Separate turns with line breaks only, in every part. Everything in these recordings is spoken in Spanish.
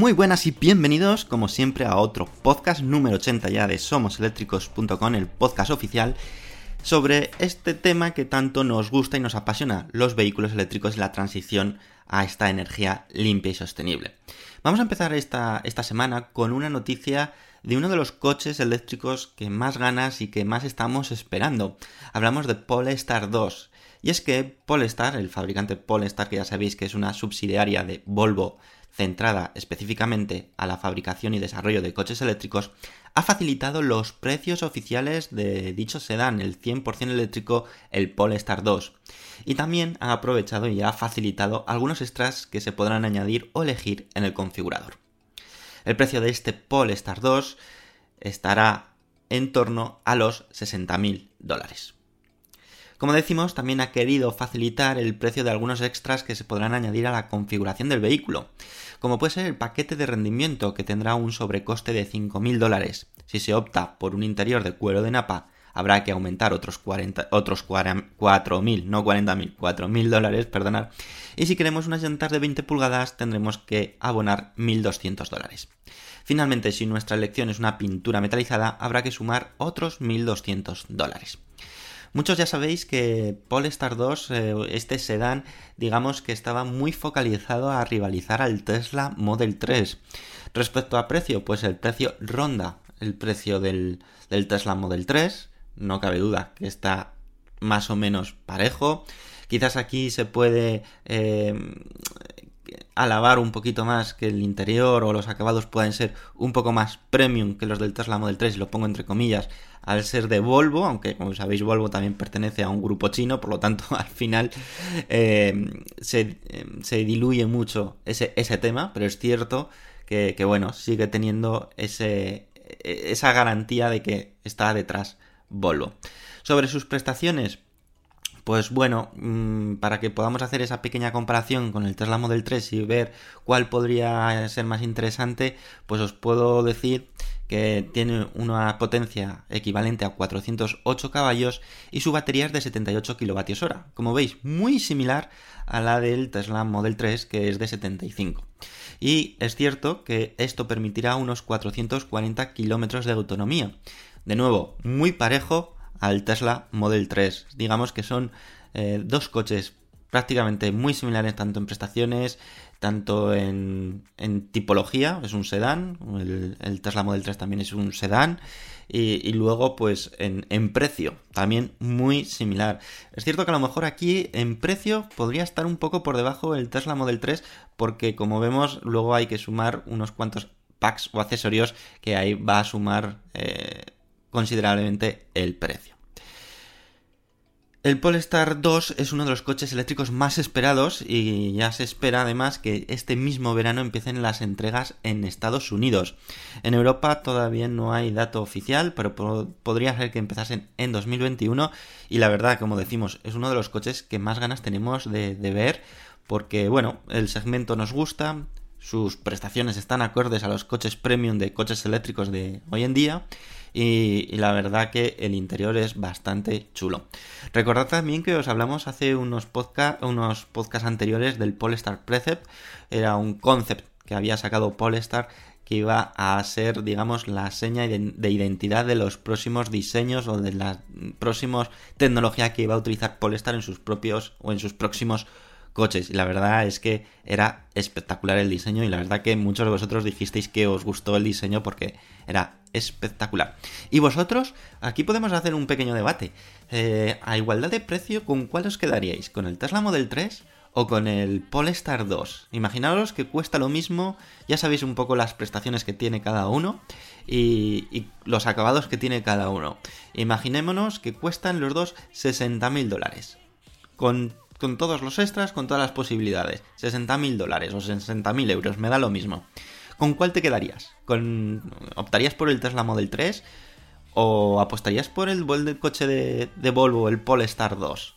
Muy buenas y bienvenidos, como siempre, a otro podcast número 80 ya de SomosEléctricos.com, el podcast oficial sobre este tema que tanto nos gusta y nos apasiona, los vehículos eléctricos y la transición a esta energía limpia y sostenible. Vamos a empezar esta, esta semana con una noticia de uno de los coches eléctricos que más ganas y que más estamos esperando. Hablamos de Polestar 2. Y es que Polestar, el fabricante Polestar, que ya sabéis que es una subsidiaria de Volvo, centrada específicamente a la fabricación y desarrollo de coches eléctricos, ha facilitado los precios oficiales de dicho sedán, el 100% eléctrico, el Polestar 2. Y también ha aprovechado y ha facilitado algunos extras que se podrán añadir o elegir en el configurador. El precio de este Polestar 2 estará en torno a los 60.000 dólares. Como decimos, también ha querido facilitar el precio de algunos extras que se podrán añadir a la configuración del vehículo, como puede ser el paquete de rendimiento que tendrá un sobrecoste de 5.000 dólares. Si se opta por un interior de cuero de napa, habrá que aumentar otros, 40, otros 4.000, no 40.000, 4.000 dólares, perdonad. Y si queremos unas llantas de 20 pulgadas, tendremos que abonar 1.200 dólares. Finalmente, si nuestra elección es una pintura metalizada, habrá que sumar otros 1.200 dólares. Muchos ya sabéis que Polestar 2, eh, este sedán, digamos que estaba muy focalizado a rivalizar al Tesla Model 3. Respecto a precio, pues el precio ronda el precio del, Tesla Model 3. No cabe duda que está más o menos parejo. Quizás aquí se puede eh, alabar un poquito más que el interior o los acabados puedan ser un poco más premium que los del Tesla Model 3, y lo pongo entre comillas, al ser de Volvo, aunque como sabéis Volvo también pertenece a un grupo chino, por lo tanto al final eh, se, diluye mucho ese, ese, tema, pero es cierto que, que, bueno, sigue teniendo ese, esa garantía de que está detrás Volvo. Sobre sus prestaciones, pues bueno, mm, para que podamos hacer esa pequeña comparación con el Tesla Model 3 y ver cuál podría ser más interesante, pues os puedo decir que tiene una potencia equivalente a 408 caballos y su batería es de 78 kWh. Como veis, muy similar a la del Tesla Model 3 que es de 75. Y es cierto que esto permitirá unos 440 kilómetros de autonomía. De nuevo, muy parejo al Tesla Model 3. Digamos que son eh, dos coches prácticamente muy similares tanto en prestaciones, tanto en, tipología, es un sedán, el, Tesla Model 3 también es un sedán, y, luego pues en, precio, también muy similar. Es cierto que a lo mejor aquí en precio podría estar un poco por debajo el Tesla Model 3, porque como vemos luego hay que sumar unos cuantos packs o accesorios que ahí va a sumar eh, considerablemente el precio. El Polestar 2 es uno de los coches eléctricos más esperados y ya se espera además que este mismo verano empiecen las entregas en Estados Unidos. En Europa todavía no hay dato oficial, pero podría ser que empezasen en 2021 y la verdad, como decimos, es uno de los coches que más ganas tenemos de, de ver porque, bueno, el segmento nos gusta, sus prestaciones están acordes a los coches premium de coches eléctricos de hoy en día y, la verdad que el interior es bastante chulo. Recordad también que os hablamos hace unos podcasts unos anteriores del Polestar Precept, era un concept que había sacado Polestar que iba a ser, digamos, la seña de identidad de los próximos diseños o de la próxima tecnología que iba a utilizar Polestar en sus propios o en sus próximos coches. Y la verdad es que era espectacular el diseño y la verdad que muchos de vosotros dijisteis que os gustó el diseño porque era espectacular. Y vosotros, aquí podemos hacer un pequeño debate. Eh, a igualdad de precio, ¿con cuál os quedaríais? ¿Con el Tesla Model 3 o con el Polestar 2? Imaginaos que cuesta lo mismo, ya sabéis un poco las prestaciones que tiene cada uno y, y los acabados que tiene cada uno. Imaginémonos que cuestan los dos 60.000 dólares. Con con todos los extras, con todas las posibilidades. 60.000 dólares o 60.000 euros, me da lo mismo. ¿Con cuál te quedarías? ¿Con... ¿Optarías por el Tesla Model 3? ¿O apostarías por el, coche de, Volvo, el Polestar 2?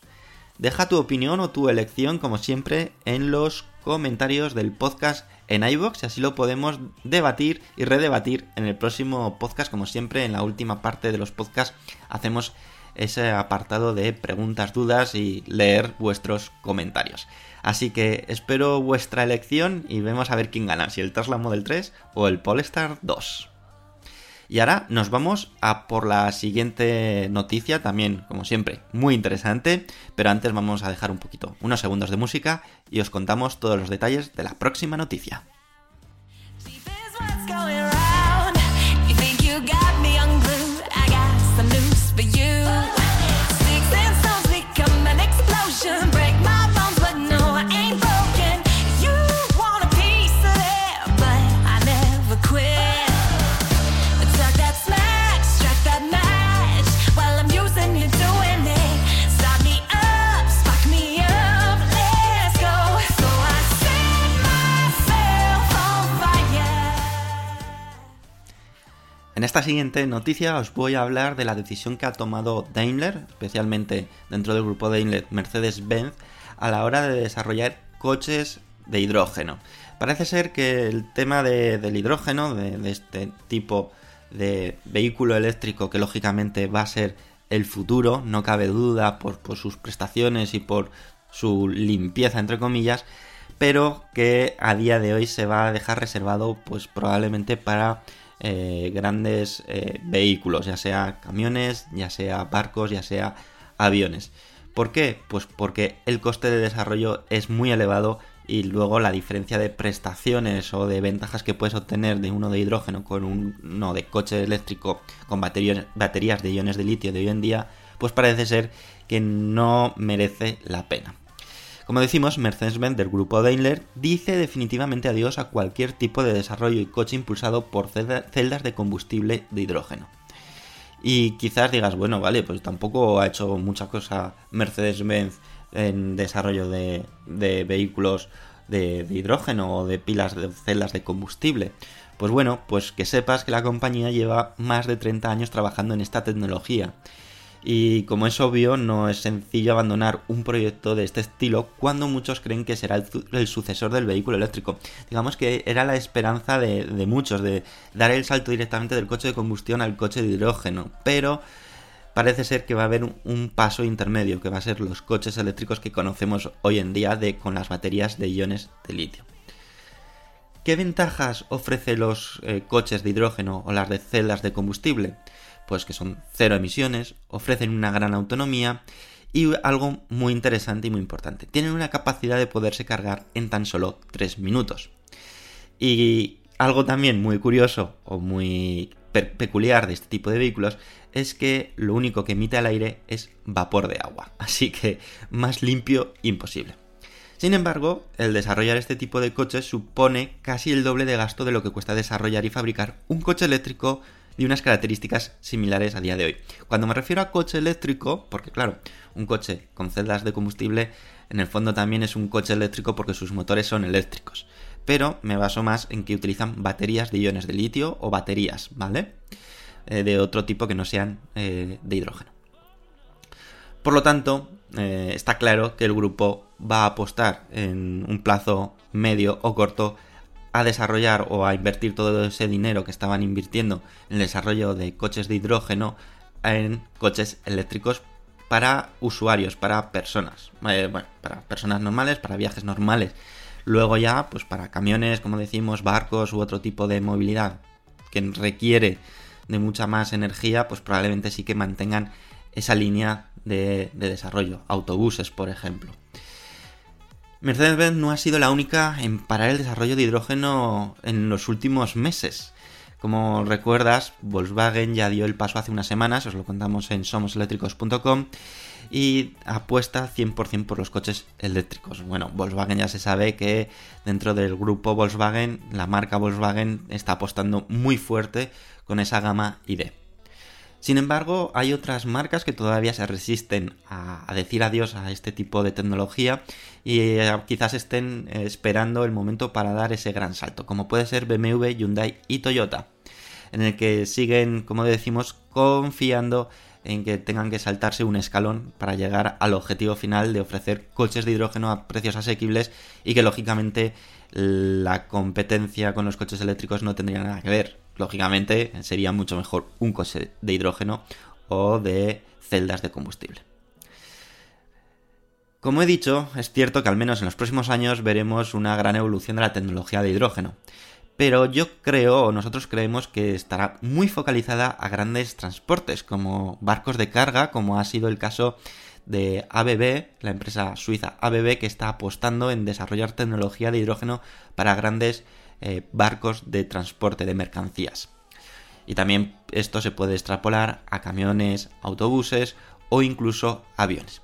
Deja tu opinión o tu elección, como siempre, en los comentarios del podcast en iVoox y así lo podemos debatir y redebatir en el próximo podcast. Como siempre, en la última parte de los podcasts hacemos ese apartado de preguntas, dudas y leer vuestros comentarios. Así que espero vuestra elección y vemos a ver quién gana, si el Tesla Model 3 o el Polestar 2. Y ahora nos vamos a por la siguiente noticia, también como siempre muy interesante, pero antes vamos a dejar un poquito, unos segundos de música y os contamos todos los detalles de la próxima noticia. En esta siguiente noticia os voy a hablar de la decisión que ha tomado Daimler, especialmente dentro del grupo Daimler Mercedes-Benz, a la hora de desarrollar coches de hidrógeno. Parece ser que el tema del hidrógeno, de, este tipo de vehículo eléctrico que lógicamente va a ser el futuro, no cabe duda por, por sus prestaciones y por su limpieza, entre comillas, pero que a día de hoy se va a dejar reservado pues probablemente para eh, grandes eh, vehículos, ya sea camiones, ya sea barcos, ya sea aviones. ¿Por qué? Pues porque el coste de desarrollo es muy elevado y luego la diferencia de prestaciones o de ventajas que puedes obtener de uno de hidrógeno con uno de coche eléctrico con baterías, baterías de iones de litio de hoy en día, pues parece ser que no merece la pena. Como decimos, Mercedes-Benz del grupo Daimler dice definitivamente adiós a cualquier tipo de desarrollo y coche impulsado por celdas de combustible de hidrógeno. Y quizás digas, bueno, vale, pues tampoco ha hecho mucha cosa Mercedes-Benz en desarrollo de, vehículos de, de, hidrógeno o de pilas de celdas de combustible. Pues bueno, pues que sepas que la compañía lleva más de 30 años trabajando en esta tecnología y como es obvio, no es sencillo abandonar un proyecto de este estilo cuando muchos creen que será el, sucesor del vehículo eléctrico. Digamos que era la esperanza de, muchos de dar el salto directamente del coche de combustión al coche de hidrógeno, pero parece ser que va a haber un, paso intermedio, que va a ser los coches eléctricos que conocemos hoy en día con las baterías de iones de litio. ¿Qué ventajas ofrecen los eh, coches de hidrógeno o las de celdas de combustible? Pues que son cero emisiones, ofrecen una gran autonomía y algo muy interesante y muy importante, tienen una capacidad de poderse cargar en tan solo 3 minutos. Y algo también muy curioso o muy peculiar de este tipo de vehículos es que lo único que emite al aire es vapor de agua, así que más limpio imposible. Sin embargo, el desarrollar este tipo de coches supone casi el doble de gasto de lo que cuesta desarrollar y fabricar un coche eléctrico de unas características similares a día de hoy. Cuando me refiero a coche eléctrico, porque claro, un coche con celdas de combustible en el fondo también es un coche eléctrico porque sus motores son eléctricos. Pero me baso más en que utilizan baterías de iones de litio o baterías, ¿vale? Eh, de otro tipo que no sean eh, de hidrógeno. Por lo tanto, eh, está claro que el grupo va a apostar en un plazo medio o corto a desarrollar o a invertir todo ese dinero que estaban invirtiendo en el desarrollo de coches de hidrógeno en coches eléctricos para usuarios, para personas, eh, bueno, para personas normales, para viajes normales. Luego ya, pues para camiones, como decimos, barcos u otro tipo de movilidad que requiere de mucha más energía, pues probablemente sí que mantengan esa línea de, desarrollo. Autobuses, por ejemplo. Mercedes-Benz no ha sido la única en parar el desarrollo de hidrógeno en los últimos meses. Como recuerdas, Volkswagen ya dio el paso hace unas semanas, os lo contamos en somoseléctricos.com, y apuesta 100% por los coches eléctricos. Bueno, Volkswagen ya se sabe que dentro del grupo Volkswagen, la marca Volkswagen está apostando muy fuerte con esa gama ID. Sin embargo, hay otras marcas que todavía se resisten a, decir adiós a este tipo de tecnología y eh, quizás estén eh, esperando el momento para dar ese gran salto, como puede ser BMW, Hyundai y Toyota, en el que siguen, como decimos, confiando en que tengan que saltarse un escalón para llegar al objetivo final de ofrecer coches de hidrógeno a precios asequibles y que lógicamente la competencia con los coches eléctricos no tendría nada que ver. Lógicamente sería mucho mejor un coche de hidrógeno o de celdas de combustible. Como he dicho, es cierto que al menos en los próximos años veremos una gran evolución de la tecnología de hidrógeno pero yo creo, o nosotros creemos que estará muy focalizada a grandes transportes, como barcos de carga, como ha sido el caso de ABB, la empresa suiza ABB, que está apostando en desarrollar tecnología de hidrógeno para grandes eh, barcos de transporte de mercancías. Y también esto se puede extrapolar a camiones, autobuses o incluso aviones.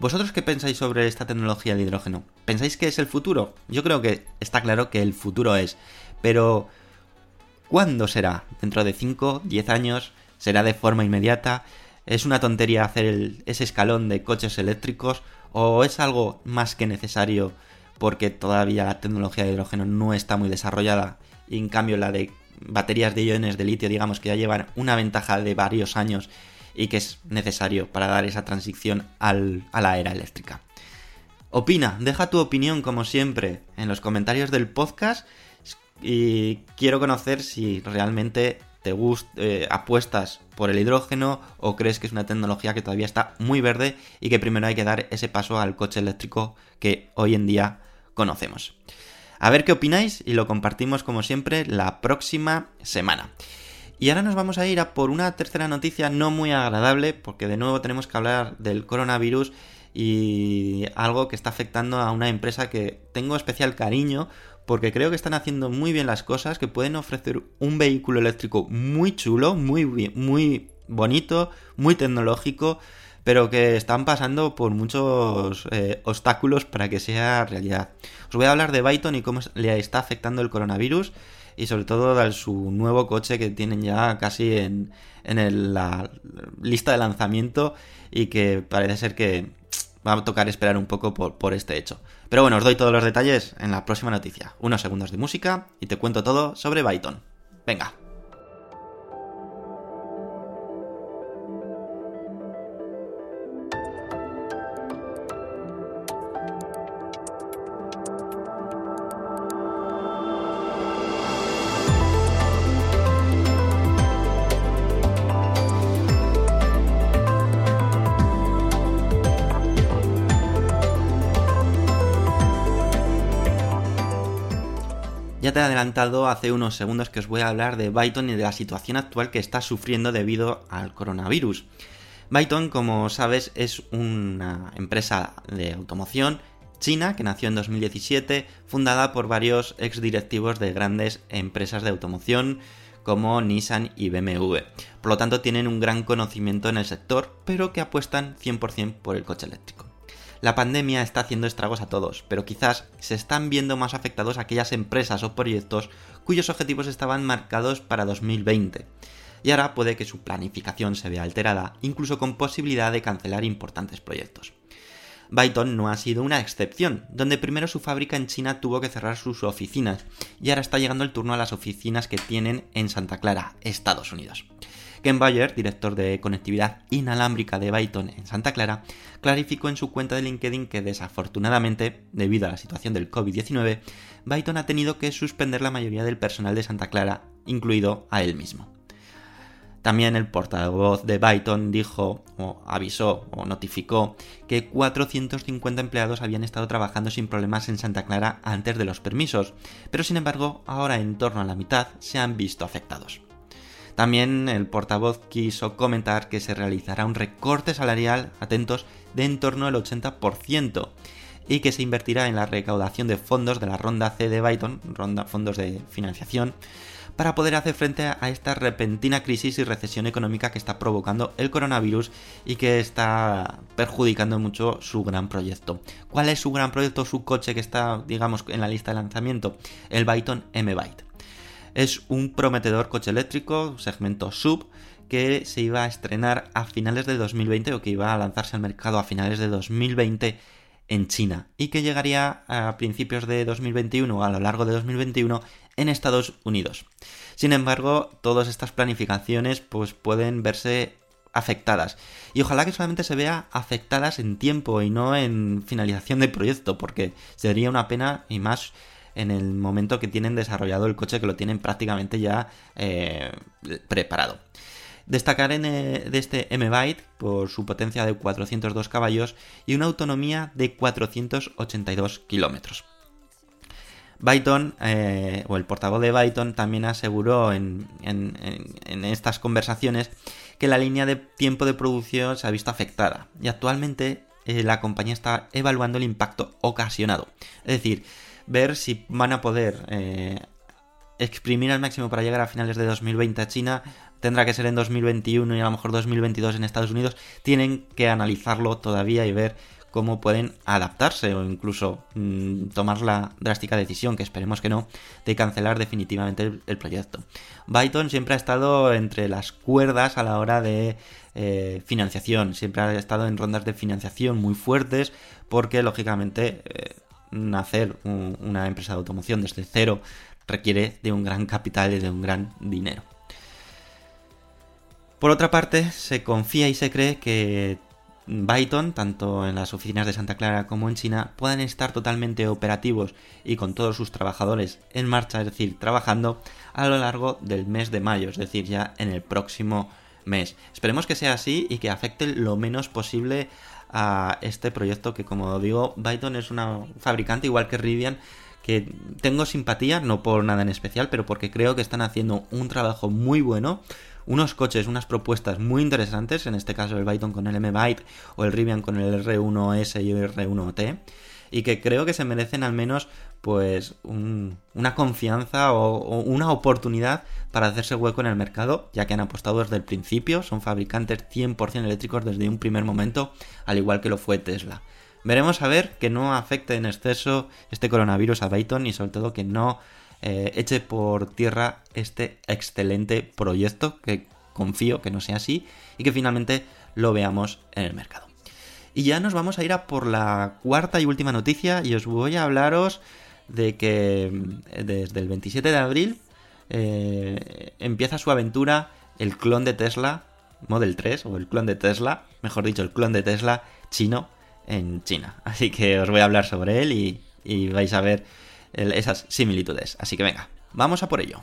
¿Vosotros qué pensáis sobre esta tecnología de hidrógeno? ¿Pensáis que es el futuro? Yo creo que está claro que el futuro es pero, ¿cuándo será? ¿Dentro de 5, 10 años? ¿Será de forma inmediata? ¿Es una tontería hacer ese escalón de coches eléctricos? ¿O es algo más que necesario porque todavía la tecnología de hidrógeno no está muy desarrollada? Y en cambio la de baterías de iones de litio, digamos que ya llevan una ventaja de varios años y que es necesario para dar esa transición a la era eléctrica. Opina, deja tu opinión como siempre en los comentarios del podcast y quiero conocer si realmente te gusta, eh, apuestas por el hidrógeno o crees que es una tecnología que todavía está muy verde y que primero hay que dar ese paso al coche eléctrico que hoy en día conocemos. A ver qué opináis y lo compartimos como siempre la próxima semana. Y ahora nos vamos a ir a por una tercera noticia no muy agradable porque de nuevo tenemos que hablar del coronavirus y algo que está afectando a una empresa que tengo especial cariño porque creo que están haciendo muy bien las cosas, que pueden ofrecer un vehículo eléctrico muy chulo, muy, muy bonito, muy tecnológico, pero que están pasando por muchos eh, obstáculos para que sea realidad. Os voy a hablar de Byton y cómo le está afectando el coronavirus y sobre todo de su nuevo coche que tienen ya casi en, la lista de lanzamiento y que parece ser que va a tocar esperar un poco por, este hecho. Pero bueno, os doy todos los detalles en la próxima noticia. Unos segundos de música y te cuento todo sobre Byton. Venga. He adelantado hace unos segundos que os voy a hablar de Byton y de la situación actual que está sufriendo debido al coronavirus. Byton, como sabes, es una empresa de automoción china que nació en 2017, fundada por varios exdirectivos de grandes empresas de automoción como Nissan y BMW. Por lo tanto, tienen un gran conocimiento en el sector, pero que apuestan 100% por el coche eléctrico. La pandemia está haciendo estragos a todos, pero quizás se están viendo más afectados aquellas empresas o proyectos cuyos objetivos estaban marcados para 2020. Y ahora puede que su planificación se vea alterada, incluso con posibilidad de cancelar importantes proyectos. Byton no ha sido una excepción, donde primero su fábrica en China tuvo que cerrar sus oficinas y ahora está llegando el turno a las oficinas que tienen en Santa Clara, Estados Unidos. Ken Bayer, director de conectividad inalámbrica de Byton en Santa Clara, clarificó en su cuenta de LinkedIn que desafortunadamente, debido a la situación del COVID-19, Byton ha tenido que suspender la mayoría del personal de Santa Clara, incluido a él mismo. También el portavoz de Byton dijo, o avisó, o notificó, que 450 empleados habían estado trabajando sin problemas en Santa Clara antes de los permisos, pero sin embargo ahora en torno a la mitad se han visto afectados. También el portavoz quiso comentar que se realizará un recorte salarial, atentos, de en torno al 80% y que se invertirá en la recaudación de fondos de la ronda C de Byton, ronda fondos de financiación, para poder hacer frente a esta repentina crisis y recesión económica que está provocando el coronavirus y que está perjudicando mucho su gran proyecto. ¿Cuál es su gran proyecto, su coche que está, digamos, en la lista de lanzamiento? El Byton M-Byte. Es un prometedor coche eléctrico, segmento sub, que se iba a estrenar a finales de 2020 o que iba a lanzarse al mercado a finales de 2020 en China y que llegaría a principios de 2021 o a lo largo de 2021 en Estados Unidos. Sin embargo, todas estas planificaciones pues, pueden verse afectadas. Y ojalá que solamente se vea afectadas en tiempo y no en finalización del proyecto, porque sería una pena y más en el momento que tienen desarrollado el coche, que lo tienen prácticamente ya eh, preparado. Destacar eh, de este M-Byte por su potencia de 402 caballos y una autonomía de 482 kilómetros. Byton, eh, o el portavoz de Byton, también aseguró en, estas conversaciones que la línea de tiempo de producción se ha visto afectada y actualmente la compañía está evaluando el impacto ocasionado. Es decir, ver si van a poder eh, exprimir al máximo para llegar a finales de 2020 a China, tendrá que ser en 2021 y a lo mejor 2022 en Estados Unidos. Tienen que analizarlo todavía y ver cómo pueden adaptarse o incluso mm, tomar la drástica decisión, que esperemos que no, de cancelar definitivamente el, proyecto. Byton siempre ha estado entre las cuerdas a la hora de eh, financiación, siempre ha estado en rondas de financiación muy fuertes porque lógicamente eh, hacer una empresa de automoción desde cero requiere de un gran capital y de un gran dinero. Por otra parte, se confía y se cree que Byton, tanto en las oficinas de Santa Clara como en China, puedan estar totalmente operativos y con todos sus trabajadores en marcha, es decir, trabajando a lo largo del mes de mayo, es decir, ya en el próximo mes. Esperemos que sea así y que afecte lo menos posible a este proyecto que, como digo, Byton es una fabricante igual que Rivian que tengo simpatía, no por nada en especial, pero porque creo que están haciendo un trabajo muy bueno unos coches, unas propuestas muy interesantes, en este caso el Byton con el M-Byte o el Rivian con el R1S y el R1T, y que creo que se merecen al menos pues una confianza o, una oportunidad para hacerse hueco en el mercado, ya que han apostado desde el principio, son fabricantes 100% eléctricos desde un primer momento, al igual que lo fue Tesla. Veremos a ver que no afecte en exceso este coronavirus a Byton y sobre todo que no eh, eche por tierra este excelente proyecto que confío que no sea así y que finalmente lo veamos en el mercado. Y ya nos vamos a ir a por la cuarta y última noticia y os voy a hablaros de que mm, desde el 27 de abril eh, empieza su aventura el clon de Tesla Model 3 o el clon de Tesla, mejor dicho, el clon de Tesla chino en China. Así que os voy a hablar sobre él y, y vais a ver esas similitudes. Así que venga, vamos a por ello.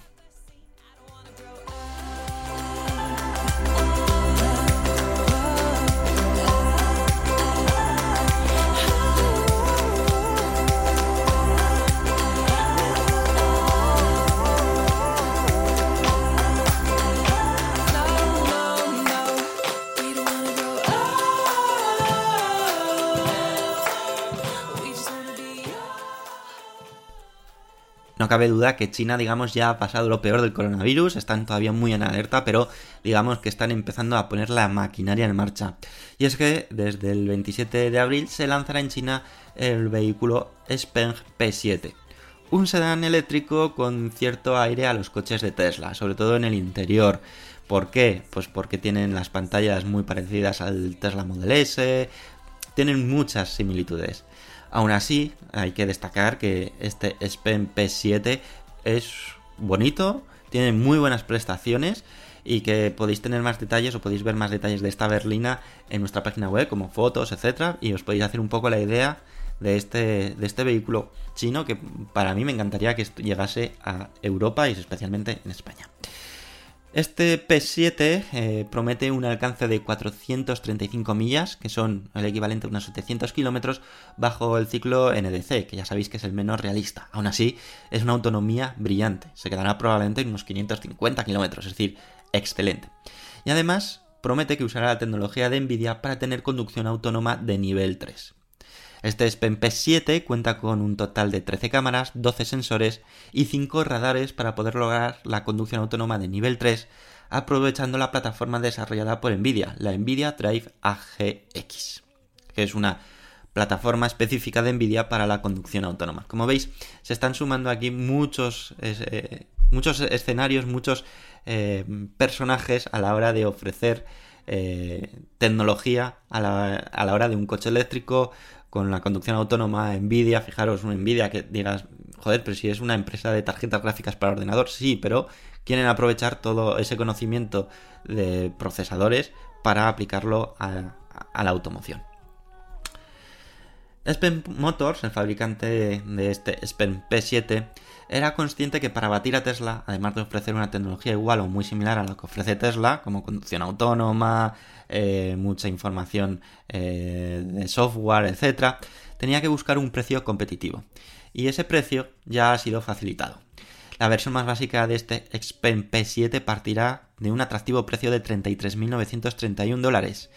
No cabe duda que China, digamos, ya ha pasado lo peor del coronavirus, están todavía muy en alerta, pero digamos que están empezando a poner la maquinaria en marcha. Y es que desde el 27 de abril se lanzará en China el vehículo Speng P7. Un sedán eléctrico con cierto aire a los coches de Tesla, sobre todo en el interior. ¿Por qué? Pues porque tienen las pantallas muy parecidas al Tesla Model S, tienen muchas similitudes. Aún así, hay que destacar que este S Pen P7 es bonito, tiene muy buenas prestaciones y que podéis tener más detalles o podéis ver más detalles de esta berlina en nuestra página web, como fotos, etcétera, y os podéis hacer un poco la idea de este, de este vehículo chino que para mí me encantaría que llegase a Europa y especialmente en España. Este P7 eh, promete un alcance de 435 millas, que son el equivalente a unos 700 kilómetros, bajo el ciclo NDC, que ya sabéis que es el menos realista. Aún así, es una autonomía brillante. Se quedará probablemente en unos 550 kilómetros, es decir, excelente. Y además, promete que usará la tecnología de Nvidia para tener conducción autónoma de nivel 3. Este SPEN P7 cuenta con un total de 13 cámaras, 12 sensores y 5 radares para poder lograr la conducción autónoma de nivel 3 aprovechando la plataforma desarrollada por Nvidia, la Nvidia Drive AGX, que es una plataforma específica de Nvidia para la conducción autónoma. Como veis, se están sumando aquí muchos, eh, muchos escenarios, muchos eh, personajes a la hora de ofrecer eh, tecnología a la, a la, hora de un coche eléctrico con la conducción autónoma, Nvidia, fijaros, una Nvidia que digas, joder, pero si es una empresa de tarjetas gráficas para ordenador, sí, pero quieren aprovechar todo ese conocimiento de procesadores para aplicarlo a, la automoción. Spen Motors, el fabricante de este Spen P7, era consciente que para batir a Tesla, además de ofrecer una tecnología igual o muy similar a la que ofrece Tesla, como conducción autónoma, eh, mucha información eh, de software, etc., tenía que buscar un precio competitivo. Y ese precio ya ha sido facilitado. La versión más básica de este Xpen P7 partirá de un atractivo precio de 33.931 dólares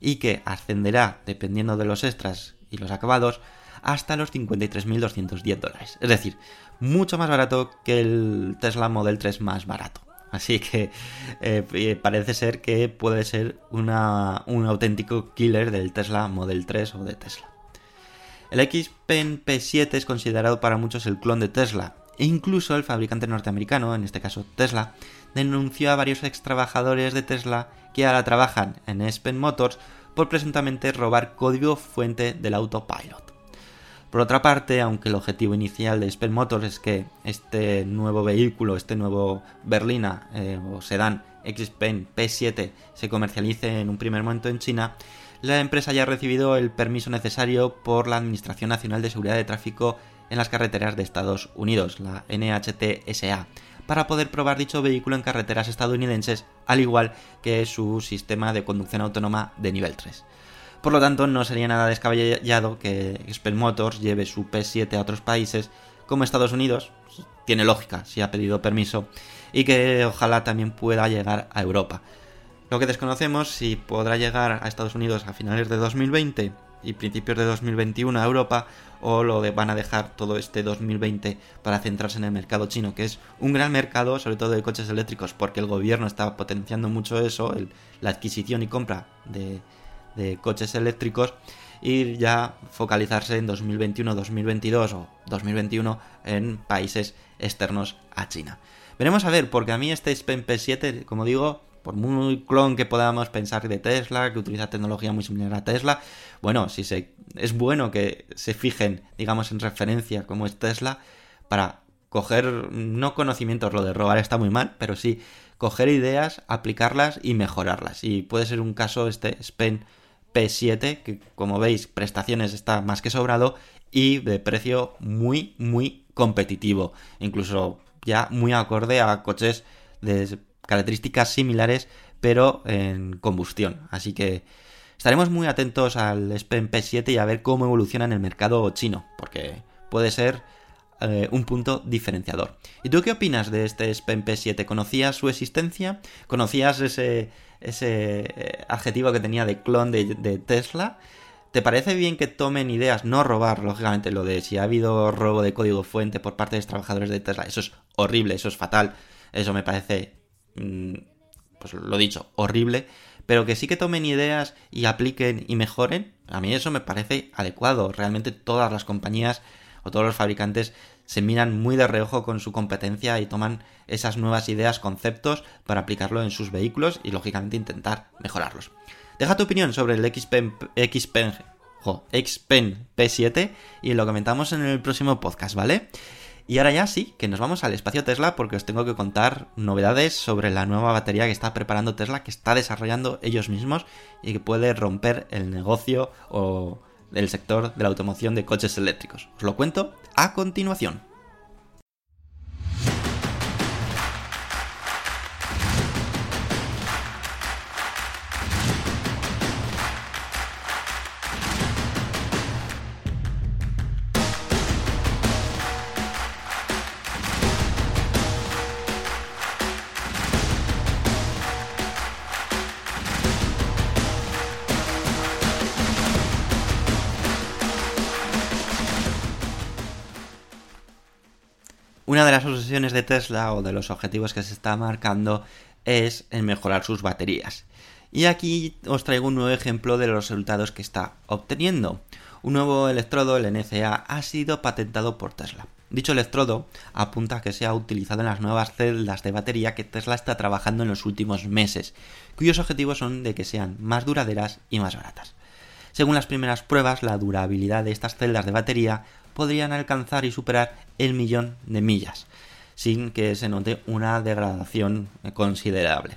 y que ascenderá, dependiendo de los extras y los acabados, hasta los 53.210 dólares. Es decir, mucho más barato que el Tesla Model 3 más barato. Así que eh, eh, parece ser que puede ser un auténtico killer del Tesla Model 3 o de Tesla. El Xpen P7 es considerado para muchos el clon de Tesla, e incluso el fabricante norteamericano, en este caso Tesla, denunció a varios ex trabajadores de Tesla que ahora trabajan en Spen Motors por presuntamente robar código fuente del autopilot. Por otra parte, aunque el objetivo inicial de Spell Motors es que este nuevo vehículo, este nuevo berlina eh, o sedán X-Pen P7 se comercialice en un primer momento en China, la empresa ya ha recibido el permiso necesario por la Administración Nacional de Seguridad de Tráfico en las Carreteras de Estados Unidos, la NHTSA, para poder probar dicho vehículo en carreteras estadounidenses, al igual que su sistema de conducción autónoma de nivel 3. Por lo tanto, no sería nada descabellado que Xpeng Motors lleve su P7 a otros países como Estados Unidos, tiene lógica si ha pedido permiso, y que ojalá también pueda llegar a Europa. Lo que desconocemos si podrá llegar a Estados Unidos a finales de 2020 y principios de 2021 a Europa o lo van a dejar todo este 2020 para centrarse en el mercado chino, que es un gran mercado, sobre todo de coches eléctricos, porque el gobierno está potenciando mucho eso, la adquisición y compra de, coches eléctricos y ya focalizarse en 2021, 2022 o 2021 en países externos a China. Veremos a ver, porque a mí este SPEN P7, como digo, por muy clon que podamos pensar de Tesla, que utiliza tecnología muy similar a Tesla, bueno, si se, es bueno que se fijen, digamos, en referencia como es Tesla, para coger, no conocimientos, lo de robar está muy mal, pero sí coger ideas, aplicarlas y mejorarlas. Y puede ser un caso este SPEN P7, que como veis, prestaciones está más que sobrado y de precio muy, muy competitivo. Incluso ya muy acorde a coches de características similares, pero en combustión. Así que estaremos muy atentos al SPEN P7 y a ver cómo evoluciona en el mercado chino, porque puede ser eh, un punto diferenciador. ¿Y tú qué opinas de este SPEN P7? ¿Conocías su existencia? ¿Conocías ese, ese eh, adjetivo que tenía de clon de, Tesla? ¿Te parece bien que tomen ideas, no robar, lógicamente, lo de si ha habido robo de código fuente por parte de los trabajadores de Tesla? Eso es horrible, eso es fatal, eso me parece, pues lo dicho, horrible, pero que sí que tomen ideas y apliquen y mejoren, a mí eso me parece adecuado. Realmente todas las compañías o todos los fabricantes se miran muy de reojo con su competencia y toman esas nuevas ideas, conceptos para aplicarlo en sus vehículos y lógicamente intentar mejorarlos. Deja tu opinión sobre el Xpen P7 y lo comentamos en el próximo podcast, ¿vale? Y ahora ya sí, que nos vamos al espacio Tesla porque os tengo que contar novedades sobre la nueva batería que está preparando Tesla, que está desarrollando ellos mismos y que puede romper el negocio o el sector de la automoción de coches eléctricos. Os lo cuento a continuación. De Tesla o de los objetivos que se está marcando es el mejorar sus baterías. Y aquí os traigo un nuevo ejemplo de los resultados que está obteniendo. Un nuevo electrodo, el NCA, ha sido patentado por Tesla. Dicho electrodo apunta a que se ha utilizado en las nuevas celdas de batería que Tesla está trabajando en los últimos meses, cuyos objetivos son de que sean más duraderas y más baratas. Según las primeras pruebas, la durabilidad de estas celdas de batería podrían alcanzar y superar el millón de millas, sin que se note una degradación considerable.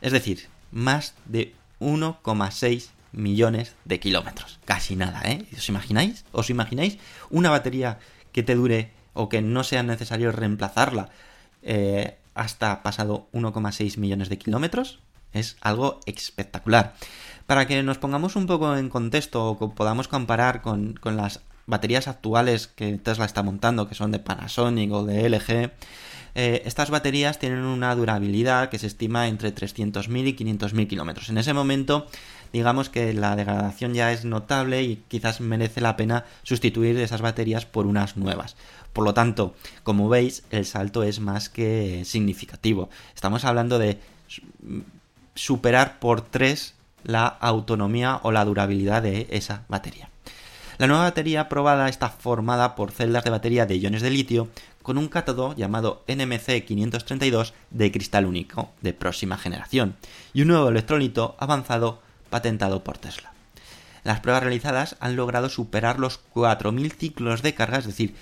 Es decir, más de 1,6 millones de kilómetros. Casi nada, ¿eh? ¿Os imagináis? ¿Os imagináis una batería que te dure o que no sea necesario reemplazarla eh, hasta pasado 1,6 millones de kilómetros? Es algo espectacular. Para que nos pongamos un poco en contexto o podamos comparar con, con las baterías actuales que Tesla está montando, que son de Panasonic o de LG, eh, estas baterías tienen una durabilidad que se estima entre 300.000 y 500.000 kilómetros. En ese momento, digamos que la degradación ya es notable y quizás merece la pena sustituir esas baterías por unas nuevas. Por lo tanto, como veis, el salto es más que significativo. Estamos hablando de superar por 3 la autonomía o la durabilidad de esa batería. La nueva batería probada está formada por celdas de batería de iones de litio con un cátodo llamado NMC 532 de cristal único de próxima generación y un nuevo electrolito avanzado patentado por Tesla. Las pruebas realizadas han logrado superar los 4.000 ciclos de carga, es decir,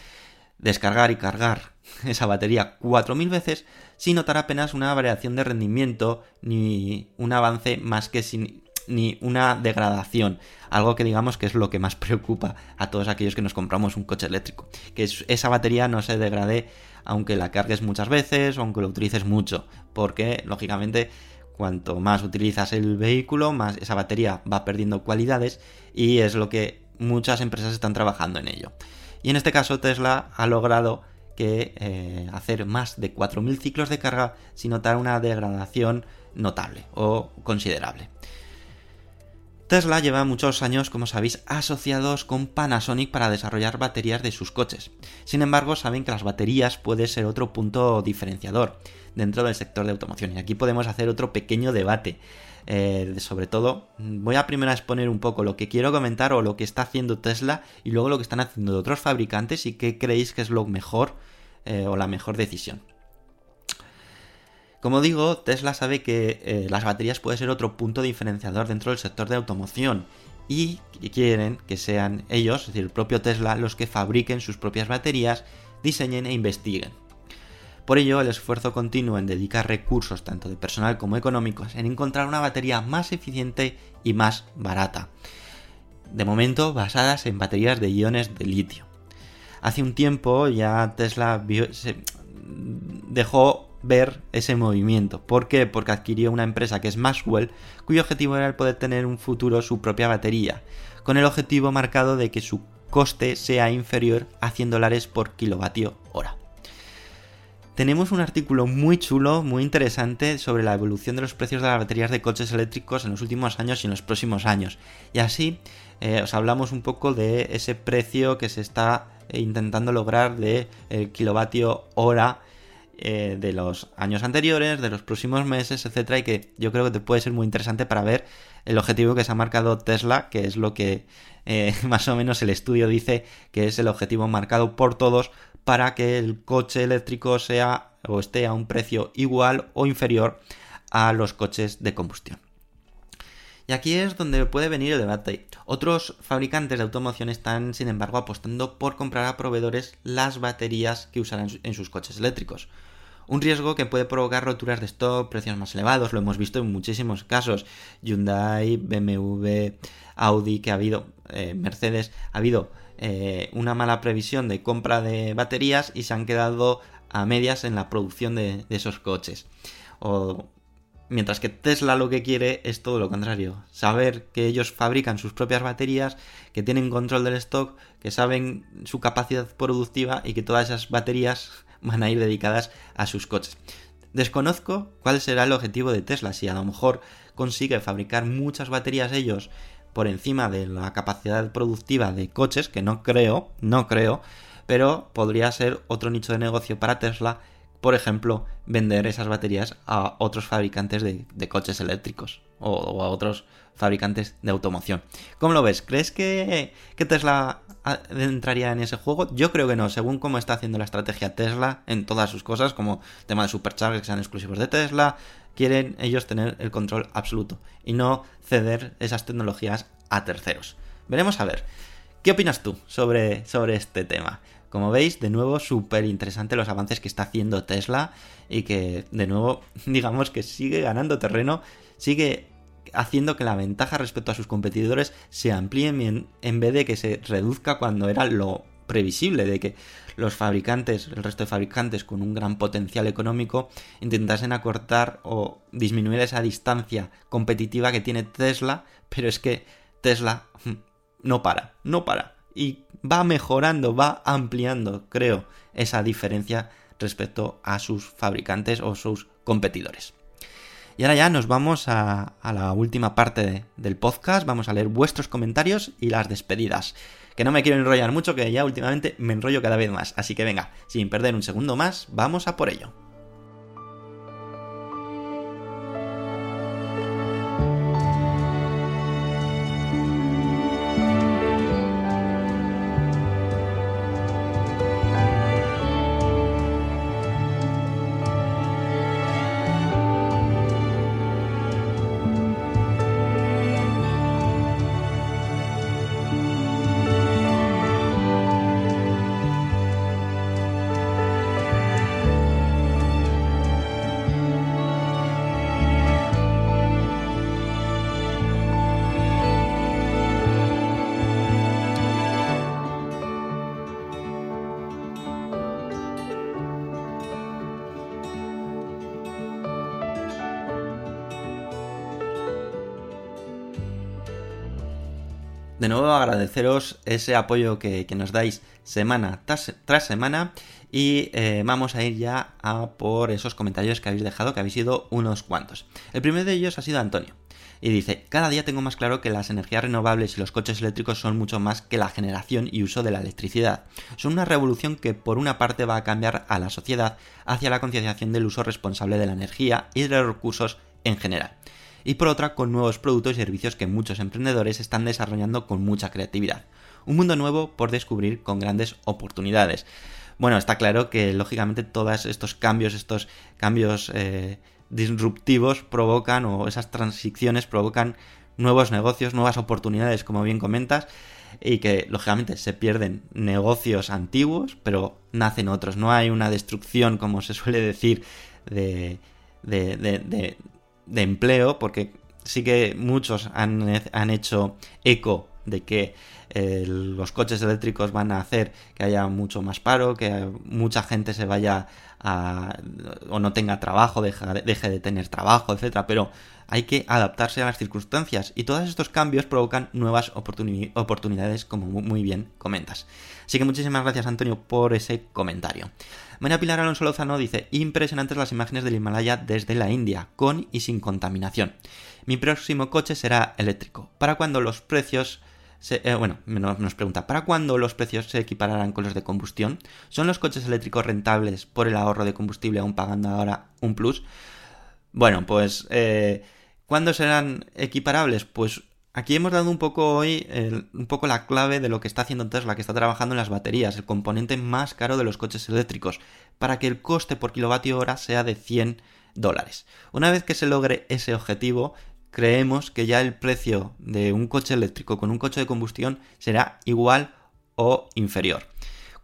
descargar y cargar esa batería 4.000 veces sin notar apenas una variación de rendimiento ni un avance más que sin ni una degradación. Algo que digamos que es lo que más preocupa a todos aquellos que nos compramos un coche eléctrico. Que esa batería no se degrade aunque la cargues muchas veces o aunque lo utilices mucho. Porque, lógicamente, cuanto más utilizas el vehículo, más esa batería va perdiendo cualidades y es lo que muchas empresas están trabajando en ello. Y en este caso Tesla ha logrado que eh, hacer más de 4.000 ciclos de carga sin notar una degradación notable o considerable. Tesla lleva muchos años, como sabéis, asociados con Panasonic para desarrollar baterías de sus coches. Sin embargo, saben que las baterías puede ser otro punto diferenciador dentro del sector de automoción. Y aquí podemos hacer otro pequeño debate. Eh, sobre todo, voy a primero exponer un poco lo que quiero comentar o lo que está haciendo Tesla y luego lo que están haciendo otros fabricantes y qué creéis que es lo mejor eh, o la mejor decisión. Como digo, Tesla sabe que eh, las baterías puede ser otro punto diferenciador dentro del sector de automoción y quieren que sean ellos, es decir, el propio Tesla, los que fabriquen sus propias baterías, diseñen e investiguen. Por ello, el esfuerzo continuo en dedicar recursos, tanto de personal como económicos, en encontrar una batería más eficiente y más barata. De momento, basadas en baterías de iones de litio. Hace un tiempo ya Tesla dejó ver ese movimiento. ¿Por qué? Porque adquirió una empresa que es Maxwell, cuyo objetivo era el poder tener un futuro su propia batería, con el objetivo marcado de que su coste sea inferior a 100 dólares por kilovatio hora. Tenemos un artículo muy chulo, muy interesante sobre la evolución de los precios de las baterías de coches eléctricos en los últimos años y en los próximos años. Y así eh, os hablamos un poco de ese precio que se está intentando lograr de el kilovatio hora eh, de los años anteriores, de los próximos meses, etcétera, y que yo creo que te puede ser muy interesante para ver el objetivo que se ha marcado Tesla, que es lo que eh, más o menos el estudio dice que es el objetivo marcado por todos para que el coche eléctrico sea o esté a un precio igual o inferior a los coches de combustión. Y aquí es donde puede venir el debate. Otros fabricantes de automoción están, sin embargo, apostando por comprar a proveedores las baterías que usarán en sus coches eléctricos. Un riesgo que puede provocar roturas de stock, precios más elevados, lo hemos visto en muchísimos casos. Hyundai, BMW, Audi, que ha habido, eh, Mercedes, ha habido eh, una mala previsión de compra de baterías y se han quedado a medias en la producción de, de esos coches. O Mientras que Tesla lo que quiere es todo lo contrario. Saber que ellos fabrican sus propias baterías, que tienen control del stock, que saben su capacidad productiva y que todas esas baterías van a ir dedicadas a sus coches. Desconozco cuál será el objetivo de Tesla, si a lo mejor consigue fabricar muchas baterías ellos por encima de la capacidad productiva de coches, que no creo, no creo, pero podría ser otro nicho de negocio para Tesla por ejemplo, vender esas baterías a otros fabricantes de, coches eléctricos o, a otros fabricantes de automoción. ¿Cómo lo ves? ¿Crees que, Tesla entraría en ese juego? Yo creo que no, según cómo está haciendo la estrategia Tesla en todas sus cosas, como tema de superchargers que sean exclusivos de Tesla, quieren ellos tener el control absoluto y no ceder esas tecnologías a terceros. Veremos a ver. ¿Qué opinas tú sobre, sobre este tema? Como veis, de nuevo, súper interesante los avances que está haciendo Tesla y que, de nuevo, digamos que sigue ganando terreno, sigue haciendo que la ventaja respecto a sus competidores se amplíe en vez de que se reduzca cuando era lo previsible de que los fabricantes, el resto de fabricantes con un gran potencial económico, intentasen acortar o disminuir esa distancia competitiva que tiene Tesla, pero es que Tesla mm, no para, no para y va mejorando, va ampliando, creo, esa diferencia respecto a sus fabricantes o sus competidores. Y ahora ya nos vamos a, la última parte del podcast, vamos a leer vuestros comentarios y las despedidas. Que no me quiero enrollar mucho, que ya últimamente me enrollo cada vez más. Así que venga, sin perder un segundo más, vamos a por ello. De nuevo agradeceros ese apoyo que, nos dais semana tras, semana y eh, vamos a ir ya a por esos comentarios que habéis dejado, que habéis sido unos cuantos. El primero de ellos ha sido Antonio. Y dice, cada día tengo más claro que las energías renovables y los coches eléctricos son mucho más que la generación y uso de la electricidad. Son una revolución que por una parte va a cambiar a la sociedad hacia la concienciación del uso responsable de la energía y de los recursos en general y por otra con nuevos productos y servicios que muchos emprendedores están desarrollando con mucha creatividad. Un mundo nuevo por descubrir con grandes oportunidades. Bueno, está claro que lógicamente todos estos cambios, estos cambios eh, disruptivos provocan o esas transiciones provocan nuevos negocios, nuevas oportunidades, como bien comentas, y que lógicamente se pierden negocios antiguos, pero nacen otros. No hay una destrucción, como se suele decir, de, de, de, de empleo, porque sí que muchos han, han hecho eco de que eh, los coches eléctricos van a hacer que haya mucho más paro, que mucha gente se vaya a, o no tenga trabajo, deje, deje de tener trabajo, etcétera, pero hay que adaptarse a las circunstancias y todos estos cambios provocan nuevas oportunidades, como muy bien comentas. Así que muchísimas gracias Antonio por ese comentario. María Pilar Alonso Lozano dice, impresionantes las imágenes del Himalaya desde la India, con y sin contaminación. Mi próximo coche será eléctrico. ¿Para cuando los precios... Eh, bueno, nos pregunta, ¿para cuándo los precios se equipararán con los de combustión? ¿Son los coches eléctricos rentables por el ahorro de combustible aún pagando ahora un plus? Bueno, pues... Eh, ¿Cuándo serán equiparables? Pues Aquí hemos dado un poco hoy un poco la clave de lo que está haciendo Tesla, que está trabajando en las baterías, el componente más caro de los coches eléctricos, para que el coste por kilovatio hora sea de 100 dólares. Una vez que se logre ese objetivo, creemos que ya el precio de un coche eléctrico con un coche de combustión será igual o inferior.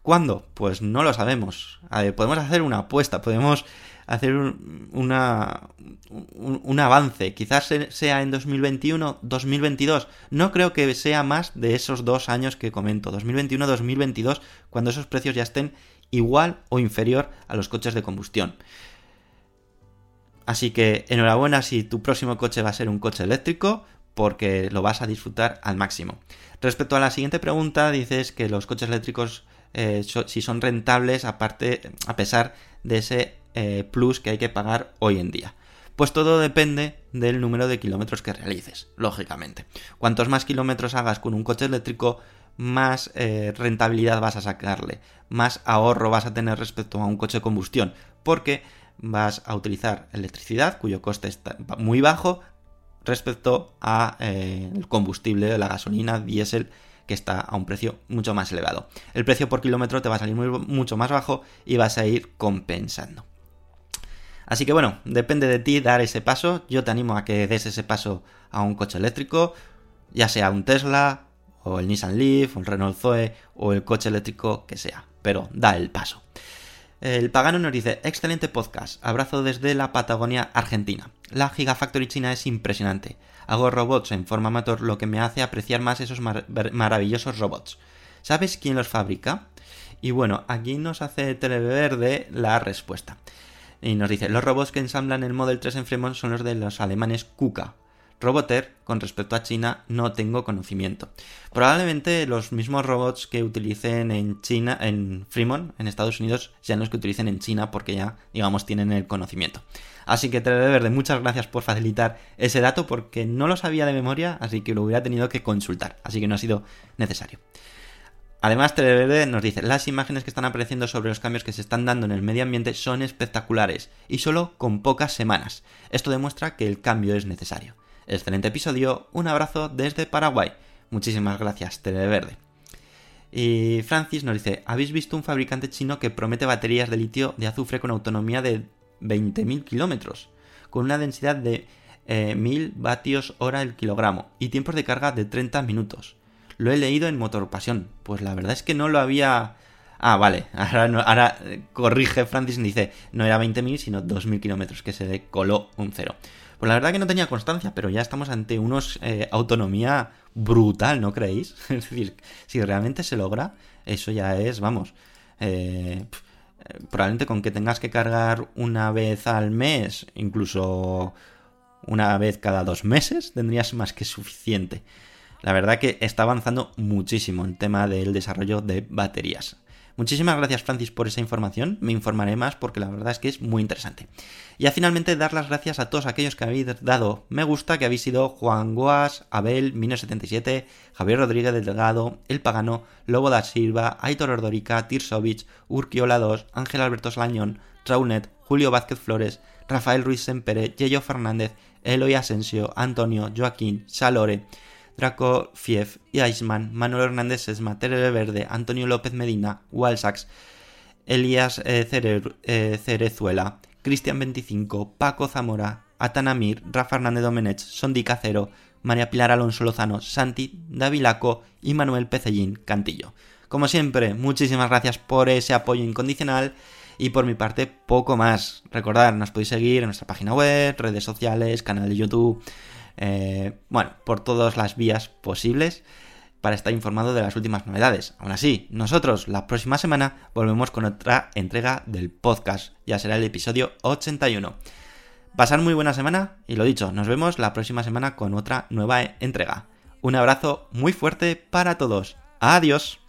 ¿Cuándo? Pues no lo sabemos. podemos hacer una apuesta, podemos hacer un, una, un, avance. Quizás sea en 2021, 2022. No creo que sea más de esos dos años que comento, 2021-2022, cuando esos precios ya estén igual o inferior a los coches de combustión. Así que enhorabuena si tu próximo coche va a ser un coche eléctrico, porque lo vas a disfrutar al máximo. Respecto a la siguiente pregunta, dices que los coches eléctricos, eh, si son rentables, aparte, a pesar de ese eh, plus que hay que pagar hoy en día. Pues todo depende del número de kilómetros que realices, lógicamente. Cuantos más kilómetros hagas con un coche eléctrico, más eh, rentabilidad vas a sacarle, más ahorro vas a tener respecto a un coche de combustión, porque vas a utilizar electricidad cuyo coste está muy bajo respecto a eh, combustible, la gasolina, diésel, que está a un precio mucho más elevado. El precio por kilómetro te va a salir mucho más bajo y vas a ir compensando. Así que bueno, depende de ti dar ese paso. Yo te animo a que des ese paso a un coche eléctrico, ya sea un Tesla, o el Nissan Leaf, o el Renault Zoe, o el coche eléctrico que sea. Pero da el paso. El pagano nos dice, excelente podcast, abrazo desde la Patagonia, Argentina. La Gigafactory china es impresionante. Hago robots en forma amateur, lo que me hace apreciar más esos maravillosos robots. ¿Sabes quién los fabrica? Y bueno, aquí nos hace Televerde la respuesta. Y nos dice, los robots que ensamblan el Model 3 en Fremont son los de los alemanes KUKA. Roboter, con respecto a China, no tengo conocimiento. Probablemente los mismos robots que utilicen en China, en Fremont, en Estados Unidos, sean los que utilicen en China porque ya, digamos, tienen el conocimiento. Así que Verde, muchas gracias por facilitar ese dato porque no lo sabía de memoria, así que lo hubiera tenido que consultar, así que no ha sido necesario. Además, Televerde nos dice, las imágenes que están apareciendo sobre los cambios que se están dando en el medio ambiente son espectaculares y solo con pocas semanas. Esto demuestra que el cambio es necesario. Excelente episodio, un abrazo desde Paraguay. Muchísimas gracias, Televerde. Y Francis nos dice, ¿habéis visto un fabricante chino que promete baterías de litio de azufre con autonomía de 20.000 kilómetros? Con una densidad de 1000 eh, vatios hora el kilogramo y tiempos de carga de 30 minutos. Lo he leído en Motor Pasión. Pues la verdad es que no lo había... Ah, vale. Ahora, ahora eh, corrige Francis y dice, no era 20.000 sino 2.000 kilómetros, que se le coló un cero. Pues la verdad que no tenía constancia, pero ya estamos ante unos eh, autonomía brutal, ¿no creéis? es decir, si realmente se logra, eso ya es, vamos, eh, probablemente con que tengas que cargar una vez al mes, incluso una vez cada dos meses, tendrías más que suficiente. La verdad que está avanzando muchísimo el tema del desarrollo de baterías. Muchísimas gracias Francis por esa información, me informaré más porque la verdad es que es muy interesante. Y a finalmente dar las gracias a todos aquellos que habéis dado me gusta, que habéis sido Juan Guas, Abel, Mino77, Javier Rodríguez del Delgado, El Pagano, Lobo da Silva, Aitor Ordorica, Tirsovich, Urquiola 2, Ángel Alberto Slañón, Raunet, Julio Vázquez Flores, Rafael Ruiz Sempere, Yello Fernández, Eloy Asensio, Antonio, Joaquín, Salore, Draco Fief, Iceman, Manuel Hernández Sesma, Terere Verde, Antonio López Medina, Walsax, Elías eh, eh, Cerezuela, Cristian 25, Paco Zamora, Atanamir, Rafa Hernández Domenech, Sondi Cacero, María Pilar Alonso Lozano, Santi, Davilaco y Manuel Pecellín Cantillo. Como siempre, muchísimas gracias por ese apoyo incondicional y por mi parte poco más. Recordad, nos podéis seguir en nuestra página web, redes sociales, canal de YouTube, eh, bueno, por todas las vías posibles para estar informado de las últimas novedades. Aún así, nosotros la próxima semana volvemos con otra entrega del podcast. Ya será el episodio 81. Pasar muy buena semana y lo dicho, nos vemos la próxima semana con otra nueva entrega. Un abrazo muy fuerte para todos. Adiós.